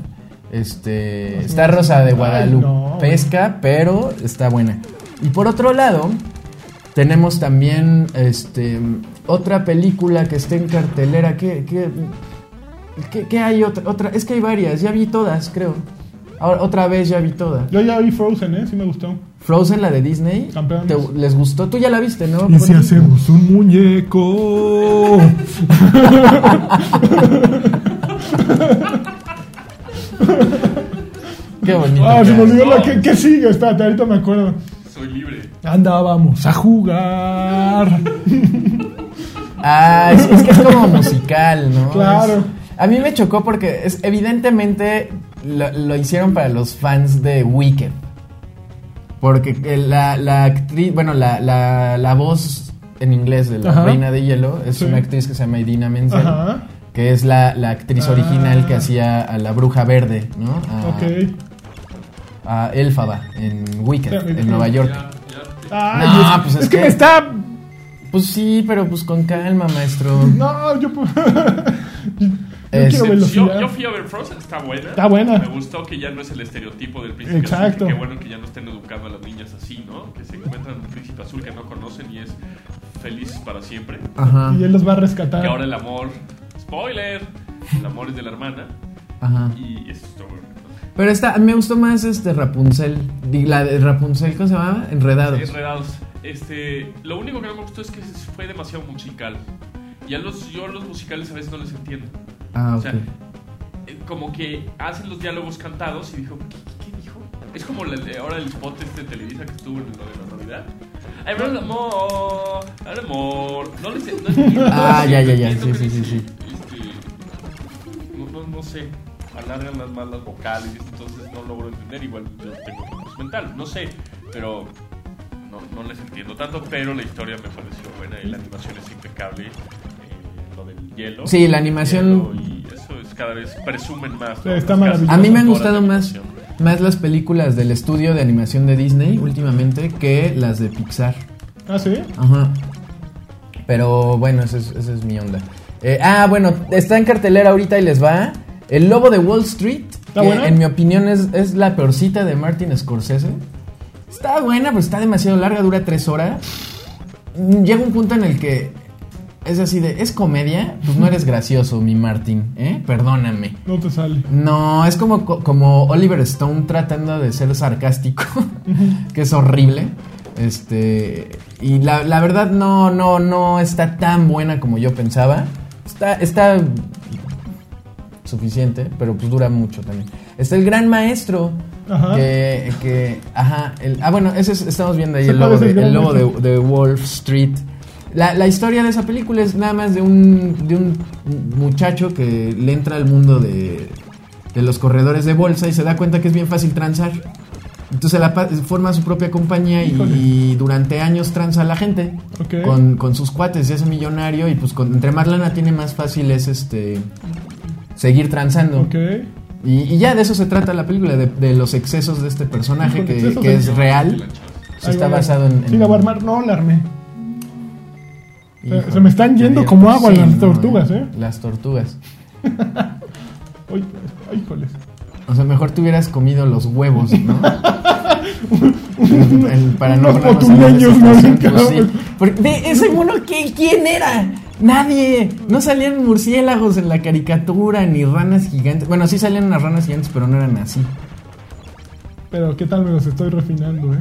Este, está Rosa de Guadalupe, pesca, pero está buena. Y por otro lado, tenemos también este otra película que está en cartelera. ¿Qué, qué, qué- qué hay otra, otra? Es que hay varias, ya vi todas, creo. Ahora, otra vez ya vi todas. Yo ya vi Frozen, ¿eh? Sí me gustó. Frozen, la de Disney. ¿te- ¿Les gustó? Tú ya la viste, ¿no? ¿Y si hacemos un muñeco? Qué bonito. Ah, se me olvidó la que, ¿qué sigue. Espérate, ahorita me acuerdo. Soy libre. Andábamos a jugar. Ah, es, es que es como musical, ¿no? Claro. Es- a mí me chocó porque es, evidentemente lo, lo hicieron para los fans de Wicked. Porque la, la actriz, bueno, la, la, la voz en inglés de la Ajá. Reina de Hielo es Sí. una actriz que se llama Idina Menzel. Ajá. Que es la, la actriz Ah. original que hacía a la bruja verde, ¿no? A, Ok. a Elphaba en Wicked, en Nueva York. Ya, ya te- Ay, No, es, pues es es que, que- me está. Pues sí, pero pues con calma, maestro. No, yo. yo Es- quiero Yo, velocidad. yo fui a ver Frozen, está buena. Está buena. Me gustó que ya no es el estereotipo del príncipe Exacto. azul. Qué bueno que ya no estén educando a las niñas así, ¿no? Que se encuentran un príncipe azul que no conocen y es feliz para siempre. Ajá, Y él los va a rescatar. Y ahora el amor, spoiler, el amor es de la hermana. ajá. Y eso está bueno. Pero esta, me gustó más este Rapunzel. La de Rapunzel, ¿cómo se llamaba? Enredados. Enredados. Este, lo único que no me gustó es que fue demasiado musical. Y a los, yo los musicales a veces no les entiendo. Ah, O sea, eh, como que hacen los diálogos cantados y dijo, ¿qué, qué- dijo? Es como la- ahora el spot este de Televisa que estuvo en lo de la Navidad. Ay, pero el amor, el amor. No les no entiendo. Ah, ya, ya, ya, sí, sí, sí, este, no, no, no sé, alargan las más las vocales, entonces no logro entender. Igual yo tengo retraso mental, no sé, pero no, no les entiendo tanto. Pero la historia me pareció buena y la animación es impecable. Hielo. Sí, la animación- Y eso es cada vez presumen más. Está maravilloso. A mí me han gustado más, más las películas del estudio de animación de Disney últimamente que las de Pixar. Ah, sí. Ajá. Pero bueno, esa es, esa es mi onda. Eh, ah, bueno, está en cartelera ahorita y les va. El Lobo de Wall Street. ¿Está que buena? En mi opinión es, es la peorcita de Martin Scorsese. Está buena, pero está demasiado larga, dura tres horas. Llega un punto en el que es así de, ¿es comedia? Pues no eres gracioso, mi Martin, ¿eh? Perdóname. No te sale. No, es como, como Oliver Stone tratando de ser sarcástico, que es horrible. Este, y la, la verdad no, no, no está tan buena como yo pensaba. Está, está suficiente, pero pues dura mucho también. Está el gran maestro. Ajá. Que, que, ajá, el- ah bueno, ese es- estamos viendo ahí el ¿cuál logo, es de, el logo de, de Wall Street. La, la historia de esa película es nada más de un, de un muchacho que le entra al mundo de, de los corredores de bolsa y se da cuenta que es bien fácil transar. Entonces la forma su propia compañía y, Híjole. y durante años transa a la gente con, con sus cuates, se hace millonario y pues con, entre más lana tiene más fácil es este seguir transando. Y, y ya de eso se trata la película, de, de los excesos de este personaje que, que es real. Está basado en... Sí, en- la voy a armar. No, la Se- me están yendo como agua las no, tortugas, ¿eh? Las tortugas. Ay, ay, híjoles. O sea, mejor te hubieras comido los huevos, ¿no? En- en- para no potuleños, ¿no? pues sí. Porque, ese mono, ¿qué- ¿quién era? Nadie. No salían murciélagos en la caricatura, ni ranas gigantes. Bueno, sí salían unas ranas gigantes, pero no eran así. Pero qué tal me los estoy refinando, ¿eh?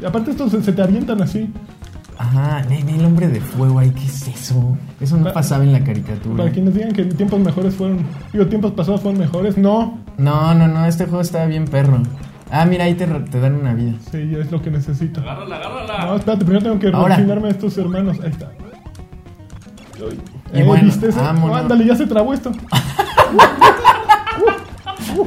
Y aparte estos se, se te avientan así. Ajá, ve el hombre de fuego ahí, ¿qué es eso? Eso no Pa- pasaba en la caricatura. Para quienes digan que tiempos mejores fueron. Digo, tiempos pasados fueron mejores. No. No, no, no, este juego estaba bien perro. Ah, mira, ahí te, te dan una vida. Sí, es lo que necesito. Agárrala, agárrala. No, espérate, primero tengo que refinarme a estos hermanos. Ahí está. Ay, Y eh, bueno, ¿viste eso? vámonos. Oh, ándale, ya se trabó esto. Uh,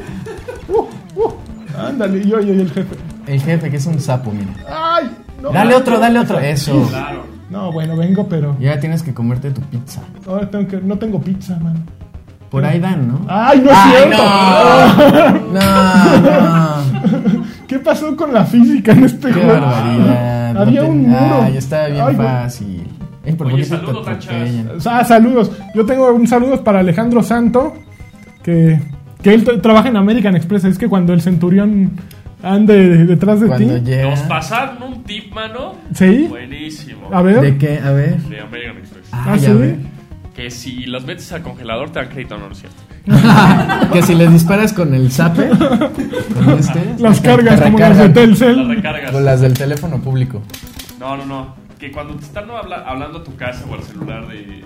uh, uh. Ándale, y oye, el jefe. El jefe, que es un sapo, mira. ¡Ay! No, Dale otro, dale otro. Eso. Claro. No, bueno, vengo, pero. Ya tienes que comerte tu pizza. Ahora tengo que. No tengo pizza, mano. Por ahí dan, ¿no? ¡Ay, no es ¡Ay, cierto! No, no. ¿Qué pasó con la física en este Qué juego? barbaridad. Había No te- un muro. Ay, estaba bien Ay, fácil. Ay, ¿por Oye, saludos? Ah, saludos. Yo tengo un saludo para Alejandro Santo, que, que él tra- trabaja en American Express. Es que cuando el centurión ande detrás de ti. Nos pasaron un tip, mano. ¿Sí? Buenísimo. A ver. ¿De qué? A ver. De American Express. Ah, Ah, ¿sí? ver. Que si los metes al congelador te dan crédito, no, no es cierto. que si les disparas con el zape, con este, Las cargas como las de Telcel. recargas. Con las del teléfono público. No, no, no. Que cuando te están habla- hablando a tu casa o al celular de. de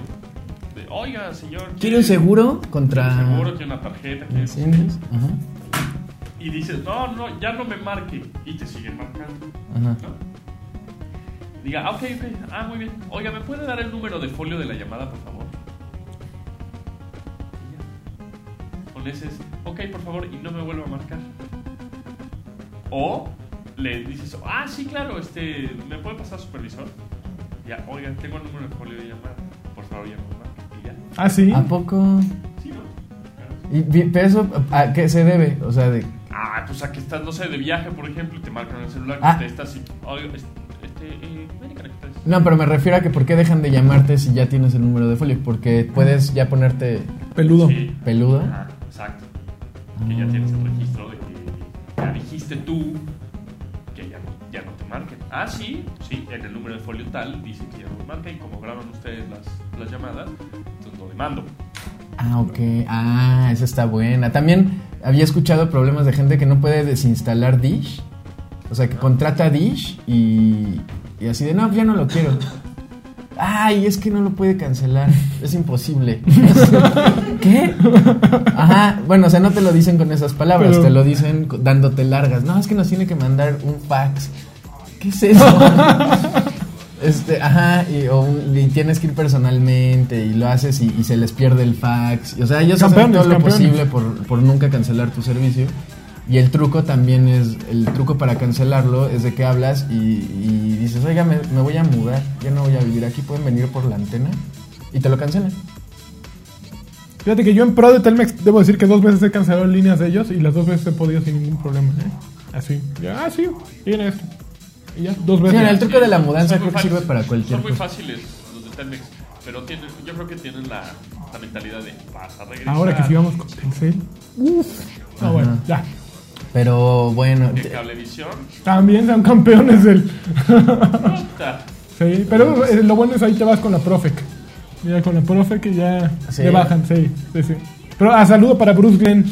Oiga, señor. ¿Quiere un seguro ¿Quiere contra un seguro? ¿Quiere una tarjeta? ¿Quiere- incendios? Ajá. Y dices, no, no, ya no me marque. Y te siguen marcando. Ajá. ¿no? diga, ah, ok, ok, ah, muy bien. Oiga, ¿me puede dar el número de folio de la llamada, por favor? Y ya. Con ese es, ok, por favor, y no me vuelva a marcar. O le dices, ah, sí, claro, este, ¿me puede pasar supervisor? Ya, oiga, tengo el número de folio de llamada. Por favor, ya no me marque. Y ya. Ah, sí. ¿A poco? Sí, ¿no? Claro. Y, vi- ¿Pero eso a qué se debe? O sea, de... Ah, pues a que estás, no sé, de viaje, por ejemplo, y te marcan el celular, Ah. te este, este, eh, ven y conectas. No, pero me refiero a que ¿por qué dejan de llamarte si ya tienes el número de folio? Porque puedes ya ponerte Peludo. Sí. peludo. Ajá, exacto. Que ya tienes el registro de que ya dijiste tú que ya no, ya no te marquen. Ah, sí, sí, en el número de folio tal dice que ya no me marca y como graban ustedes las, las llamadas, entonces lo demando. Ah, ok. Ah, esa está buena. También había escuchado problemas de gente que no puede desinstalar Dish. O sea, que contrata Dish y, y así de, no, ya no lo quiero. Ay, es que no lo puede cancelar. Es imposible. ¿Qué? Ajá. Bueno, o sea, no te lo dicen con esas palabras, Pero- te lo dicen dándote largas. No, es que nos tiene que mandar un fax. ¿Qué es eso? Este, ajá, y, o un- y tienes que ir personalmente y lo haces y, y se les pierde el fax. Y, o sea, ellos hacen todo lo posible por, por nunca cancelar tu servicio. Y el truco también es, el truco para cancelarlo es de que hablas y, y dices, oiga, me, me voy a mudar, ya no voy a vivir aquí, pueden venir por la antena y te lo cancelan. Fíjate que yo en pro de Telmex debo decir que dos veces he cancelado líneas de ellos y las dos veces he podido sin ningún problema. ¿eh? Así. Ya, ah, sí, viene esto. Y ya, dos Sí, veces. el truco de la mudanza creo que sirve para cualquier Son muy cosa. fáciles los de Telmex, pero tienen, yo creo que tienen la, la mentalidad de vas a regresar. Ahora que sigamos con Telcel. Uf. Ah, bueno, ya. Pero bueno, De cablevisión, También son campeones del. Sí, pero eh, lo bueno es ahí te vas con la Profec. Mira, con la Profec que ya Sí. te bajan, sí, sí, sí. Pero a saludo para Bruce Glenn,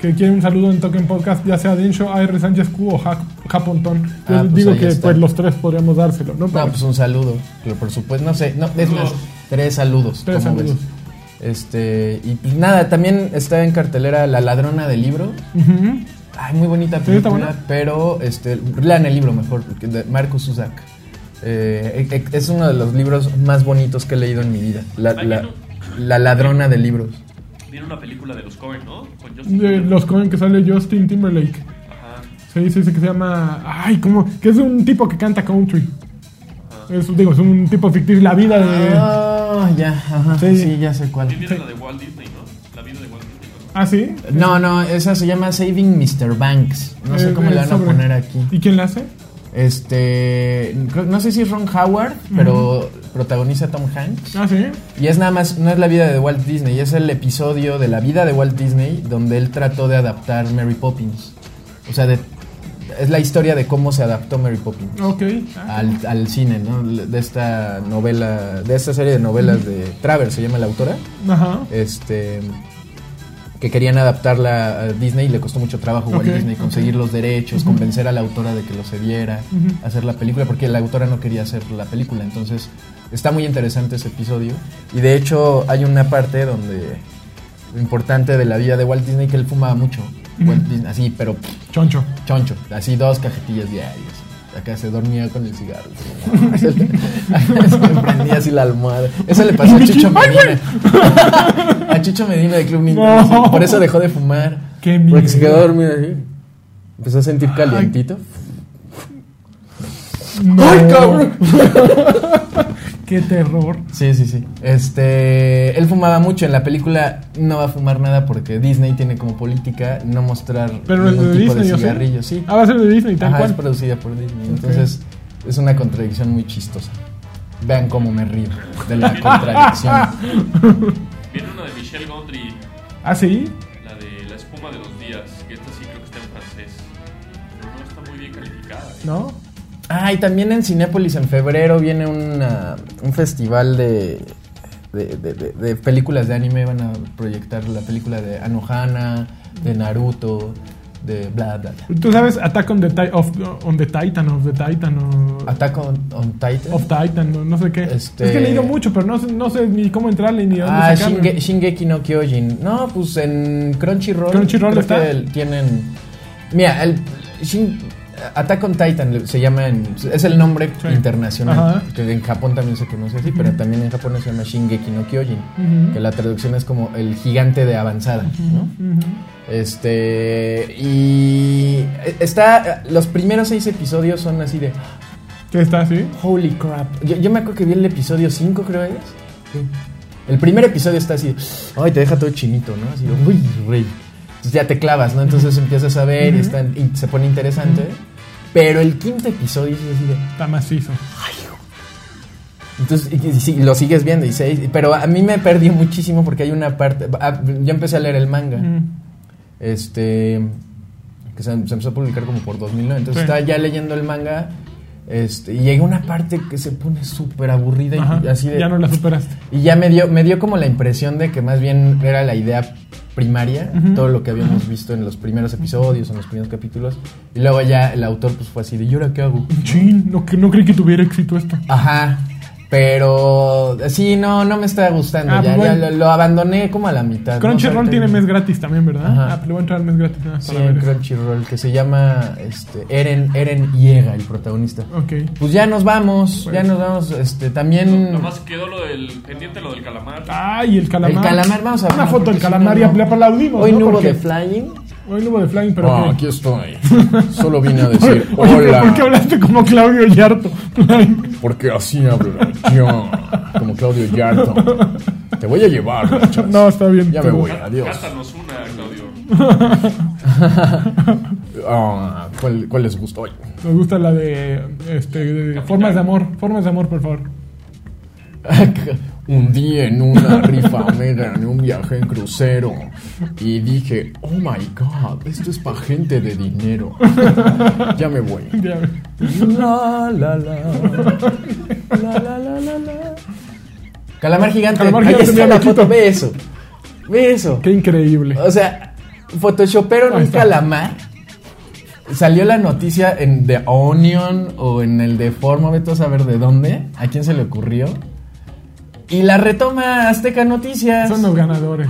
que quiere un saludo en Token Podcast, ya sea Densho, AR Sánchez Q o Ja- Japontón. Yo Ah, pues digo que está. pues los tres podríamos dárselo, ¿no? No, pues un saludo. Pero por supuesto, no sé. No, es más, tres saludos. Tres ¿cómo saludos. ves? Este, y pues nada, también está en cartelera La ladrona del libro. Ay, muy bonita ¿Sí, está película, buena? pero este, lean el libro mejor, porque de Marcus Zusak. Eh, e- e- es uno de los libros más bonitos que he leído en mi vida. La, la- la ladrona de libros. Viene una película de los Coen, ¿no? Con Justin De los Cohen que sale Justin Timberlake. Ajá. Sí, sí, sí, que se llama. Ay, ¿cómo? Que es un tipo que canta country. Es, digo, es un tipo ficticio, la vida de. Ah, ya, ajá, Sí. sí. ya sé cuál. Viene la de Walt Disney, ¿no? La vida de Walt Disney. ¿no? Ah, sí. No, no, esa se llama Saving Mr. Banks. No sé Eh, cómo eh, le van a poner aquí. ¿Y quién la hace? Este, no sé si es Ron Howard, pero protagoniza a Tom Hanks. Ah, sí. Y es nada más, no es la vida de Walt Disney, es el episodio de la vida de Walt Disney donde él trató de adaptar Mary Poppins. O sea, de- es la historia de cómo se adaptó Mary Poppins Ok. Ah, al, al cine, ¿no? De esta novela, de esta serie de novelas de Travers, se llama la autora. Ajá. Este que querían adaptarla a Disney y le costó mucho trabajo a Walt Ok, Disney conseguir los derechos, convencer a la autora de que lo cediera, hacer la película, porque la autora no quería hacer la película. Entonces, está muy interesante ese episodio. Y de hecho, hay una parte donde importante de la vida de Walt Disney que él fumaba mucho. Walt Disney, así, pero Choncho. choncho, así dos cajetillas diarias. Acá se dormía con el cigarro. Se le, se le prendía así la almohada. Eso le pasó a ¡ay, Medina. A Chucho Medina de Club Nintendo. No. sí. Por eso dejó de fumar. Qué Porque se quedó dormido así. Empezó a sentir calientito. No. ¡Ay, cabrón! Qué terror. Sí, sí, sí. Este, él fumaba mucho. En la película no va a fumar nada porque Disney tiene como política no mostrar Pero es ningún de tipo Disney, de ¿o sí? Ah, va a ser de Disney, tal Ajá, es producida por Disney. Entonces, es una contradicción muy chistosa. Vean cómo me río de la contradicción. Viene una de Michelle Gondry, Ah, sí. la de La espuma de los días, que esta sí creo que está en francés. Pero no está muy bien calificada. ¿eh? ¿No? Ah, y también en Cinépolis en febrero viene una- un festival de, de, de- películas de anime. Van a proyectar la película de Anohana, de Naruto, de bla, bla, bla. Tú sabes Attack on the, of, on the Titan, of the Titan, o... Attack on, on Titan. Of Titan, no, no sé qué. Este- Es que he leído mucho, pero no sé, no sé ni cómo entrarle ni dónde Ah. Shinge- Shingeki no Kyojin. No, pues en Crunchyroll. Crunchyroll creo está. que tienen. Mira, el, Shin- Attack on Titan se llama, en- es el nombre Sí. internacional, Ajá. que en Japón también se conoce así, pero también en Japón se llama Shingeki no Kyojin, que la traducción es como el gigante de avanzada, ¿no? Este, y está, los primeros seis episodios son así de, ¿Qué está así? holy crap. Yo, yo me acuerdo que vi el episodio 5, creo es. El primer episodio está así, ay, te deja todo chinito, ¿no? Así, de, uy, rey. Entonces ya te clavas, ¿no? Entonces empiezas a ver y, está- y se pone interesante. Pero el quinto episodio es así de, Está macizo. entonces, y, lo sigues viendo, y seis, pero a mí me perdió muchísimo porque hay una parte. ah, yo empecé a leer el manga, este. que se, se empezó a publicar como por 2009. Entonces Sí. estaba ya leyendo el manga, este, y llega una parte que se pone súper aburrida y Ajá, así de. Ya no la superaste. Y ya me dio, me dio como la impresión de que más bien era la idea primaria, todo lo que habíamos visto en los primeros episodios, en los primeros capítulos, y luego ya el autor pues fue así de, ¿y ahora qué hago? Chin, no, no creí que tuviera éxito esto. Ajá. Pero sí, no, no me está gustando. Ah, ya, pues ya bueno. lo, lo abandoné como a la mitad. ¿no? Crunchyroll Ahorita- tiene mes gratis también, ¿verdad? Ajá. Ah, pues le voy a entrar al mes gratis nada más Sí, en. Crunchyroll, que se llama este, Eren, Eren Yega, el protagonista. Ok. Pues ya nos vamos, Pues. ya nos vamos. Este, también. Nomás quedó lo del pendiente, lo del calamar. Ay, el calamar. El calamar, vamos a Una ver, foto del calamar si y no, no. aplaudimos. Hoy no hubo de flying. Hoy no hubo de flying, pero. Ah, ¿qué? aquí estoy. Solo vine a decir oye, hola. ¿por qué hablaste como Claudio Yarto? Porque así hablo yo, como Claudio Yarto. Te voy a llevar, muchachos. no, está bien. Ya me voy, adiós. Cástanos una, Claudio. Ah, ¿cuál, cuál les gustó hoy? Nos gusta la de, este, de formas de amor. Formas de amor, por favor. Un día en una rifa me gané un viaje en crucero y dije, oh my god, esto es para gente de dinero. Ya me voy. La, la, la. La, la, la, la, la. Calamar gigante. Calamar Ahí gigante, está mira, la foto. Ve eso. Ve eso. Qué increíble. O sea, photoshopearon un calamar. Salió la noticia en The Onion o en el de Forma, vete a saber de dónde, a quién se le ocurrió. Y la retoma Azteca Noticias. Son los ganadores.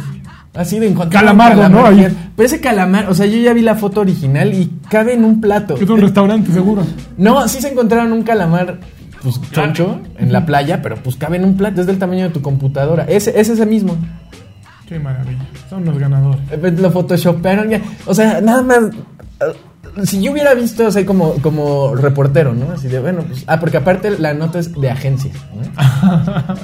Así de encontrar Calamardo, un ¿no? Ahí. Pero ese calamar, o sea, yo ya vi la foto original y cabe en un plato. Es un restaurante, seguro. No, sí se encontraron un calamar, pues choncho, en la playa, pero pues cabe en un plato, es del tamaño de tu computadora. Ese es ese mismo. Qué maravilla. Son los ganadores. Eh, Lo photoshopearon ya. O sea, nada más. eh, Si yo hubiera visto, o sea, como, como reportero, ¿no? Así de, bueno, pues. Ah, porque aparte la nota es de agencia, ¿no?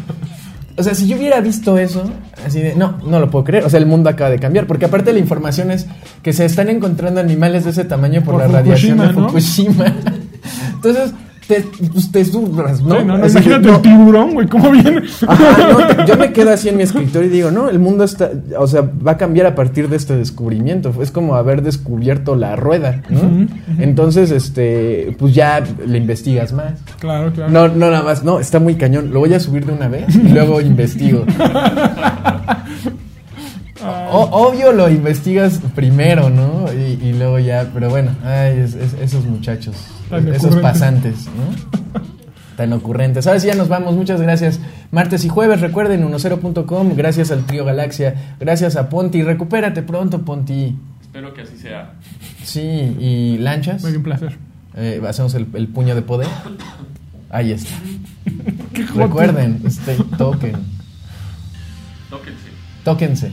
O sea, si yo hubiera visto eso, así de, no, no lo puedo creer. O sea, el mundo acaba de cambiar. Porque aparte la información es que se están encontrando animales de ese tamaño por, Por la radiación de Fukushima, ¿no? Fukushima. Entonces, te, pues, te ¿no? Sí, no, no, imagínate no. el tiburón, güey, cómo viene. Ajá, no, te- yo me quedo así en mi escritorio y digo, no, el mundo está, o sea, va a cambiar a partir de este descubrimiento. Es como haber descubierto la rueda, ¿no? Entonces, este, pues ya le investigas más. Claro, claro. No, no, nada más, no, está muy cañón. Lo voy a subir de una vez y luego investigo. O- obvio lo investigas primero, ¿no? Y, y luego ya, pero bueno, ay, es- es- esos muchachos, Tan esos pasantes, ¿no? Tan ocurrentes. Ahora sí ya nos vamos, muchas gracias. Martes y jueves, recuerden, 10.com, gracias al Trío Galaxia, gracias a Ponti, recupérate pronto, Ponti. Espero que así sea. Sí, y lanchas, Muy un placer. Eh, hacemos el, el puño de poder. Ahí está. Recuerden, este, toquen, Tóquense. tóquense.